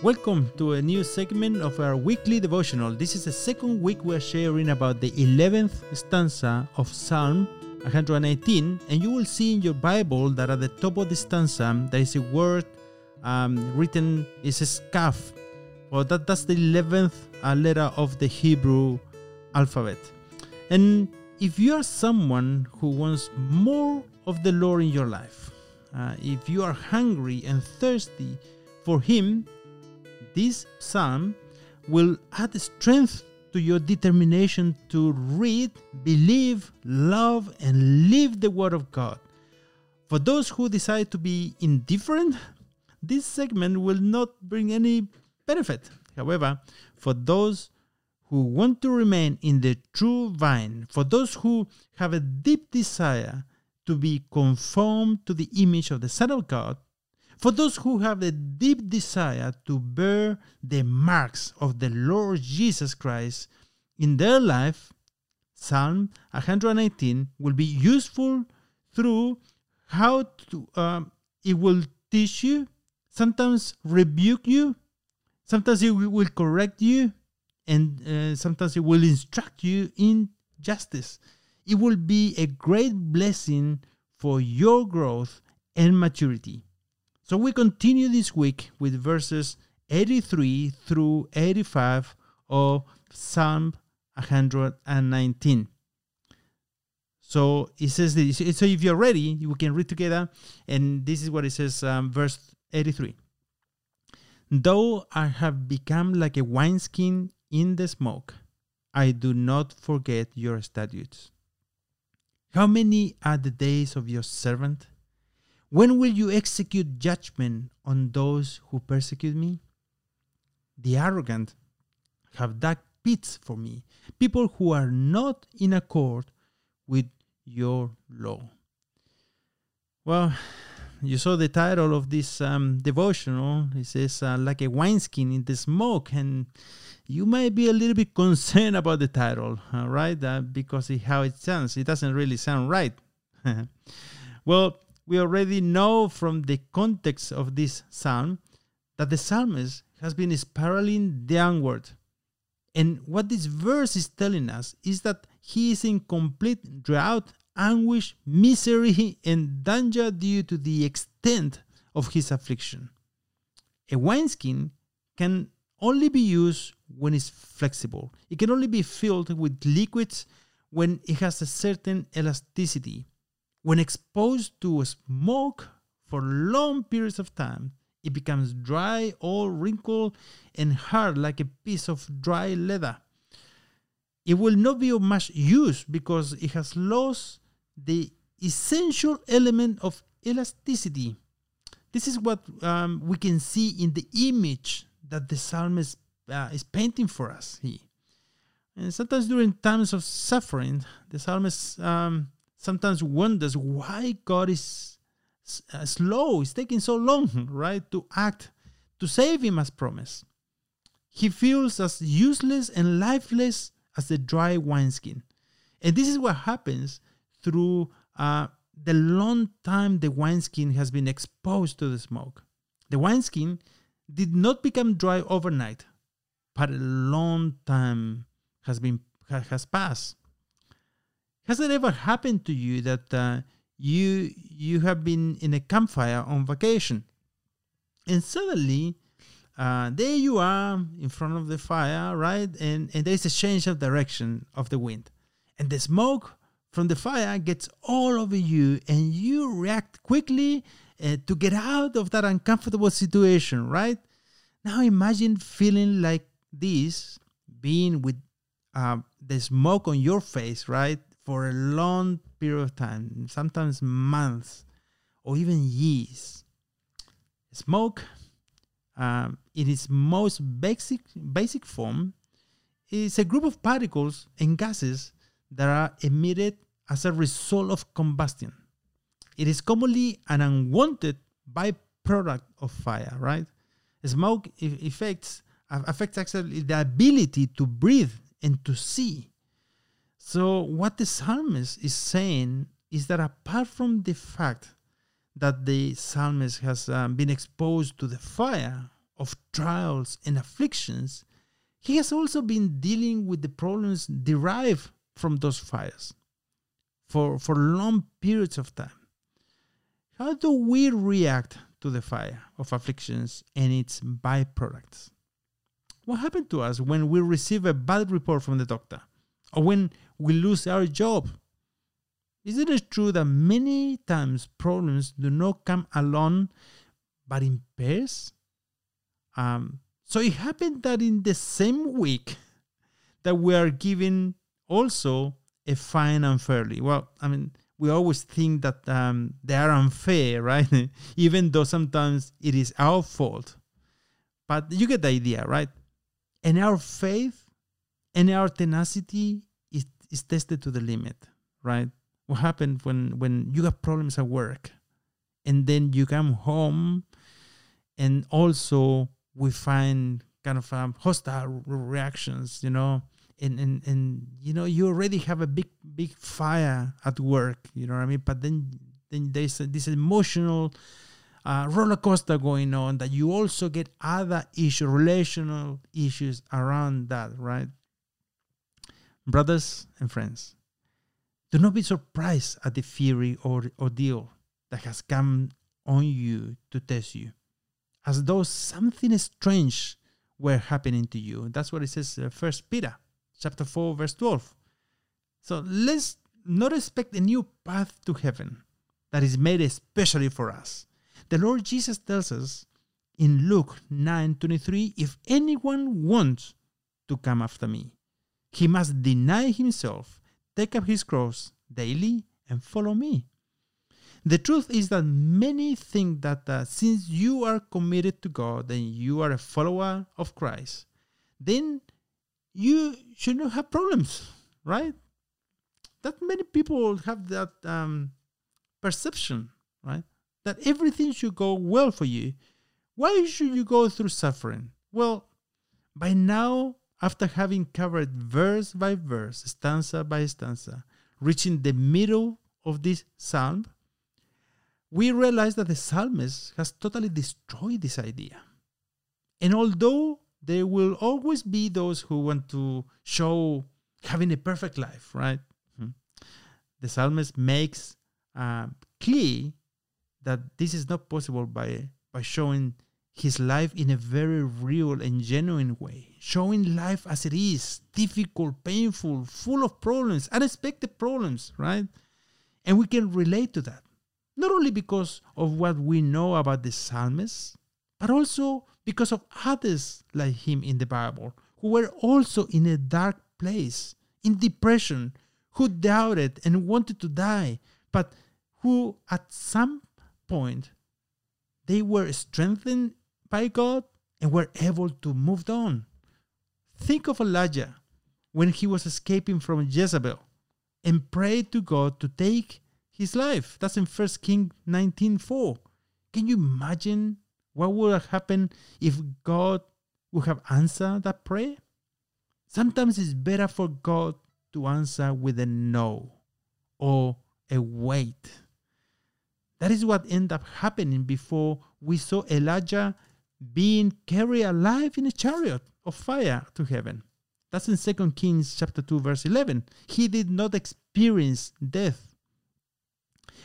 Welcome to a new segment of our weekly devotional. This is the second week we're sharing about the 11th stanza of Psalm 118, and you will see in your Bible that at the top of the stanza there is a word um, written, is a Kaf. Well, that, that's the 11th uh, letter of the Hebrew alphabet. And if you are someone who wants more of the Lord in your life, uh, if you are hungry and thirsty for Him, this psalm will add strength to your determination to read, believe, love, and live the Word of God. For those who decide to be indifferent, this segment will not bring any benefit. However, for those who want to remain in the true vine, for those who have a deep desire to be conformed to the image of the Son of God, for those who have a deep desire to bear the marks of the Lord Jesus Christ in their life, Psalm 118 will be useful through how to, um, it will teach you, sometimes rebuke you, sometimes it will correct you, and uh, sometimes it will instruct you in justice. It will be a great blessing for your growth and maturity. So we continue this week with verses 83 through 85 of Psalm 119. So it says this. So if you're ready, we can read together. And this is what it says, um, verse 83. Though I have become like a wineskin in the smoke, I do not forget your statutes. How many are the days of your servant? When will you execute judgment on those who persecute me? The arrogant have dug pits for me, people who are not in accord with your law. Well, you saw the title of this um, devotional. It says, uh, like a wineskin in the smoke. And you might be a little bit concerned about the title, uh, right? Uh, because how it sounds. It doesn't really sound right. well, we already know from the context of this psalm that the psalmist has been spiraling downward. And what this verse is telling us is that he is in complete drought, anguish, misery, and danger due to the extent of his affliction. A wineskin can only be used when it's flexible. It can only be filled with liquids when it has a certain elasticity when exposed to smoke for long periods of time, it becomes dry, all wrinkled, and hard like a piece of dry leather. It will not be of much use because it has lost the essential element of elasticity. This is what um, we can see in the image that the psalmist uh, is painting for us here. And sometimes during times of suffering, the psalmist um, sometimes wonders why God is uh, slow, it's taking so long, right, to act, to save him as promised. He feels as useless and lifeless as the dry wineskin. And this is what happens through uh, the long time the wineskin has been exposed to the smoke. The wineskin did not become dry overnight, but a long time has been has passed. Has it ever happened to you that uh, you you have been in a campfire on vacation, and suddenly uh, there you are in front of the fire, right? And and there's a change of direction of the wind, and the smoke from the fire gets all over you, and you react quickly uh, to get out of that uncomfortable situation, right? Now imagine feeling like this, being with uh, the smoke on your face, right? For a long period of time, sometimes months or even years. Smoke, um, in its most basic, basic form, is a group of particles and gases that are emitted as a result of combustion. It is commonly an unwanted byproduct of fire, right? Smoke affects affects actually the ability to breathe and to see. So, what the psalmist is saying is that apart from the fact that the psalmist has um, been exposed to the fire of trials and afflictions, he has also been dealing with the problems derived from those fires for, for long periods of time. How do we react to the fire of afflictions and its byproducts? What happened to us when we receive a bad report from the doctor or when we lose our job? Isn't it true that many times problems do not come alone but in pairs? Um, so it happened that in the same week that we are given also a fine unfairly. Well, I mean, we always think that um, they are unfair, right? Even though sometimes it is our fault. But you get the idea, right? And our faith and our tenacity is, is tested to the limit, right? What happened when, when you have problems at work and then you come home and also we find kind of um, hostile reactions, you know, and, and and you know you already have a big big fire at work you know what i mean? But then then there's a, this emotional uh, roller coaster going on that you also get other issues relational issues around that right brothers and friends do not be surprised at the fury or ordeal that has come on you to test you as though something strange were happening to you that's what it says uh, first peter chapter 4, verse 12. So let's not expect a new path to heaven that is made especially for us. The Lord Jesus tells us in Luke 9:23, if anyone wants to come after me, he must deny himself, take up his cross daily, and follow me. The truth is that many think that uh, since you are committed to God and you are a follower of Christ, then you should not have problems, right? That many people have that um, perception, right? That everything should go well for you. Why should you go through suffering? Well, by now, after having covered verse by verse, stanza by stanza, reaching the middle of this psalm, we realize that the psalmist has totally destroyed this idea. And although there will always be those who want to show having a perfect life, right? Hmm. The psalmist makes uh, clear that this is not possible by by showing his life in a very real and genuine way, showing life as it is, difficult, painful, full of problems, unexpected problems, right? And we can relate to that, not only because of what we know about the psalmist, but also because of others like him in the Bible who were also in a dark place, in depression, who doubted and wanted to die, but who at some point they were strengthened by God and were able to move on. Think of Elijah when he was escaping from Jezebel and prayed to God to take his life. That's in 1 King 19:4. Can you imagine what would have happened if God would have answered that prayer? Sometimes it's better for God to answer with a no or a wait. That is what ended up happening before we saw Elijah being carried alive in a chariot of fire to heaven. That's in 2 Kings chapter 2 verse 11. He did not experience death.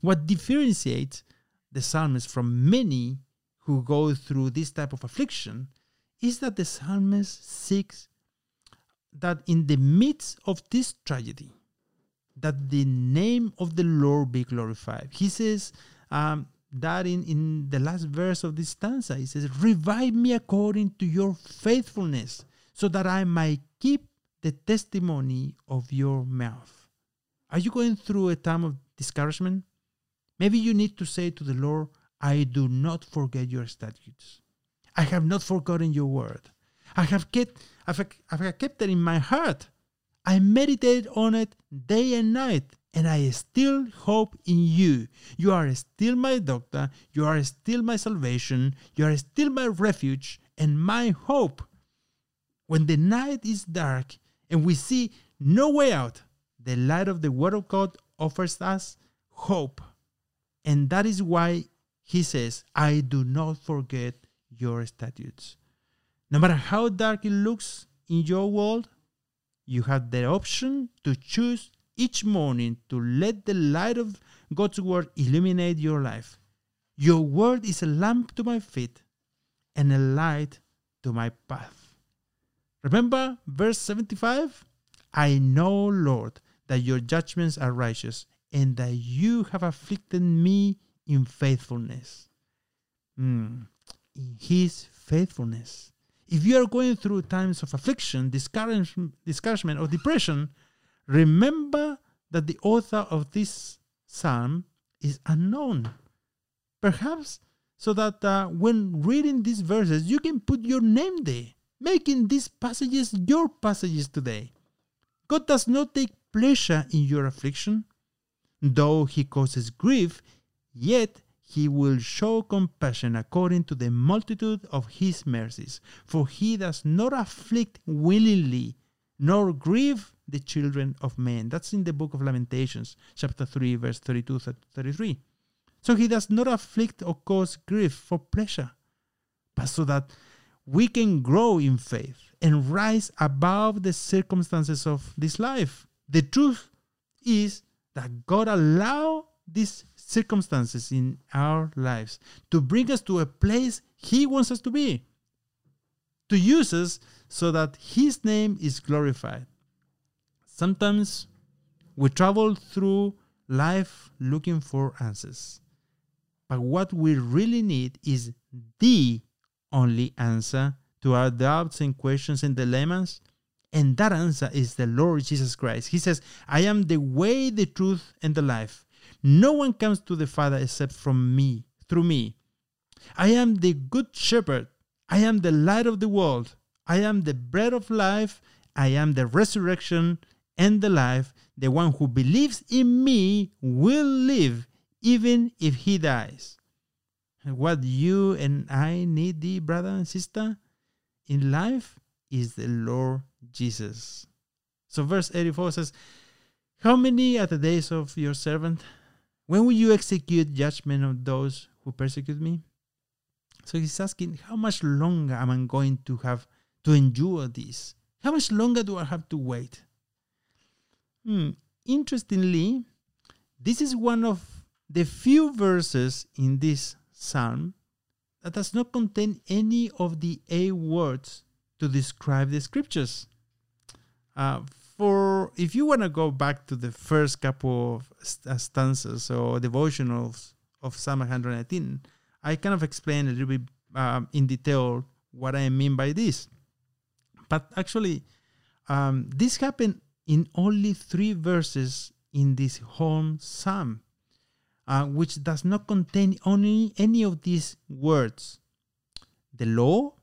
What differentiates the psalmist from many who go through this type of affliction is that the psalmist seeks that in the midst of this tragedy, that the name of the Lord be glorified. He says um, that in, in the last verse of this stanza, he says, Revive me according to your faithfulness, so that I might keep the testimony of your mouth. Are you going through a time of discouragement? Maybe you need to say to the Lord, I do not forget your statutes. I have not forgotten your word. I have kept, I've, I've kept it in my heart. I meditate on it day and night, and I still hope in you. You are still my doctor. You are still my salvation. You are still my refuge and my hope. When the night is dark and we see no way out, the light of the Word of God offers us hope. And that is why he says, I do not forget your statutes. No matter how dark it looks in your world, you have the option to choose each morning to let the light of God's word illuminate your life. Your word is a lamp to my feet and a light to my path. Remember verse 75? I know, Lord, that your judgments are righteous and that you have afflicted me in faithfulness. Mm, in his faithfulness. If you are going through times of affliction, discouragement, or depression, remember that the author of this psalm is unknown. Perhaps so that uh, when reading these verses, you can put your name there, making these passages your passages today. God does not take pleasure in your affliction. Though he causes grief, yet he will show compassion according to the multitude of his mercies. For he does not afflict willingly, nor grieve the children of men. That's in the book of Lamentations, chapter 3, verse 32 33. So he does not afflict or cause grief for pleasure, but so that we can grow in faith and rise above the circumstances of this life. The truth is that God allowed these circumstances in our lives to bring us to a place He wants us to be, to use us so that His name is glorified. Sometimes we travel through life looking for answers. But what we really need is the only answer to our doubts and questions and dilemmas. And that answer is the Lord Jesus Christ. He says, I am the way, the truth, and the life. No one comes to the Father except from me, through me. I am the good shepherd. I am the light of the world. I am the bread of life. I am the resurrection and the life. The one who believes in me will live even if he dies. What you and I need, dear brother and sister, in life is the Lord Jesus. So, verse 84 says, How many are the days of your servant? When will you execute judgment of those who persecute me? So he's asking, how much longer am I going to have to endure this? How much longer do I have to wait? Hmm. Interestingly, this is one of the few verses in this psalm that does not contain any of the A words to describe the scriptures. Uh, for if you want to go back to the first couple of uh, stanzas or devotionals of Psalm 119, I kind of explain a little bit um, in detail what I mean by this. But actually, um, this happened in only three verses in this whole psalm, uh, which does not contain only any of these words: the law,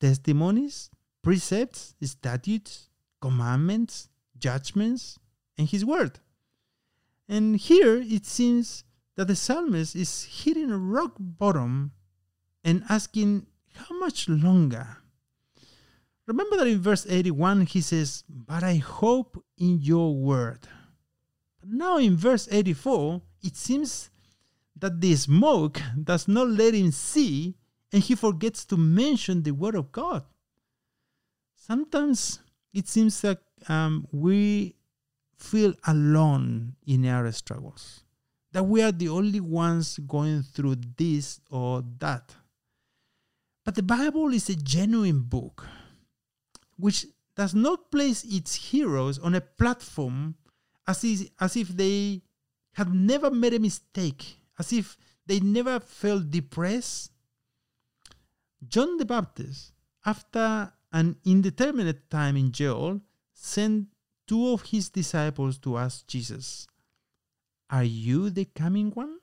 testimonies, precepts, statutes, commandments, judgments, and his word. And here it seems that the psalmist is hitting a rock bottom and asking, How much longer? Remember that in verse 81 he says, But I hope in your word. But now in verse 84, it seems that the smoke does not let him see and he forgets to mention the word of God. Sometimes it seems that um, we feel alone in our struggles, that we are the only ones going through this or that. But the Bible is a genuine book which does not place its heroes on a platform as if, as if they had never made a mistake, as if they never felt depressed. John the Baptist, after an indeterminate time in jail, sent two of his disciples to ask Jesus, Are you the coming one?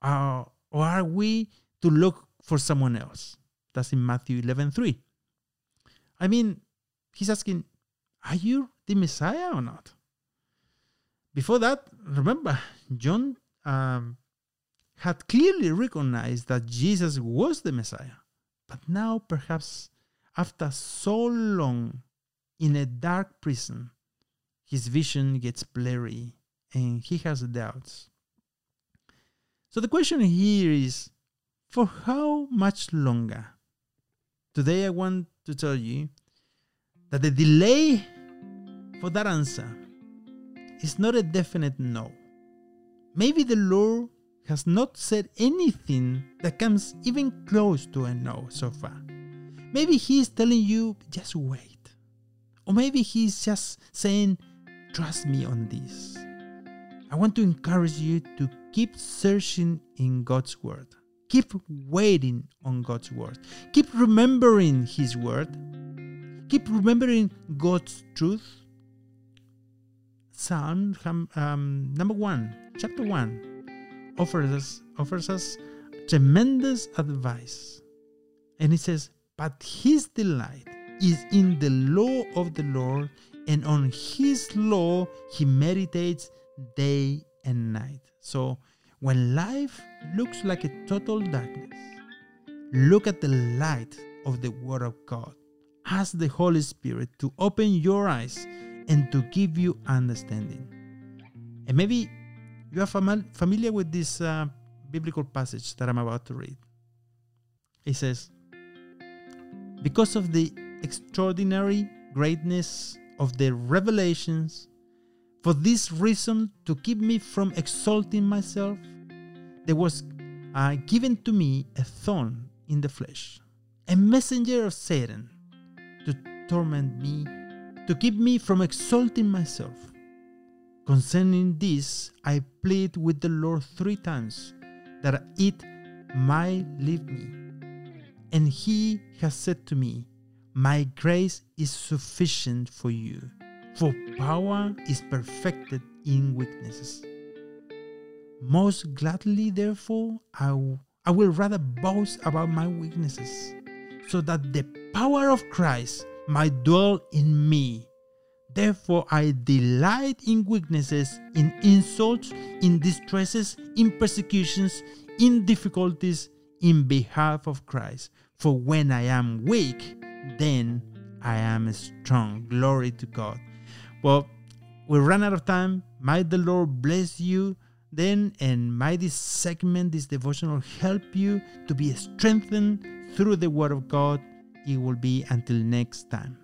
Uh, or are we to look for someone else? That's in Matthew 11 3. I mean, he's asking, Are you the Messiah or not? Before that, remember, John um, had clearly recognized that Jesus was the Messiah. But now, perhaps after so long in a dark prison, his vision gets blurry and he has doubts. So the question here is for how much longer? today I want to tell you that the delay for that answer is not a definite no. Maybe the Lord has not said anything that comes even close to a no so far. Maybe He is telling you, just wait. Or maybe He's just saying, trust me on this. I want to encourage you to keep searching in God's Word. Keep waiting on God's Word. Keep remembering His Word. Keep remembering God's truth. Psalm um, number one, chapter one, offers us, offers us tremendous advice. And it says, But his delight is in the law of the Lord, and on his law he meditates day and night. So when life looks like a total darkness, look at the light of the Word of God. Ask the Holy Spirit to open your eyes and to give you understanding. And maybe you are fam- familiar with this uh, biblical passage that I'm about to read. It says, Because of the extraordinary greatness of the revelations for this reason, to keep me from exalting myself, there was uh, given to me a thorn in the flesh, a messenger of Satan to torment me, to keep me from exalting myself. Concerning this, I plead with the Lord three times that it might leave me. And he has said to me, My grace is sufficient for you for power is perfected in weaknesses. Most gladly, therefore, I, I will rather boast about my weaknesses, so that the power of Christ might dwell in me. Therefore, I delight in weaknesses, in insults, in distresses, in persecutions, in difficulties, in behalf of Christ. For when I am weak, then I am strong. Glory to God. Well, we ran out of time. May the Lord bless you then, and may this segment, this devotional, help you to be strengthened through the Word of God. It will be until next time.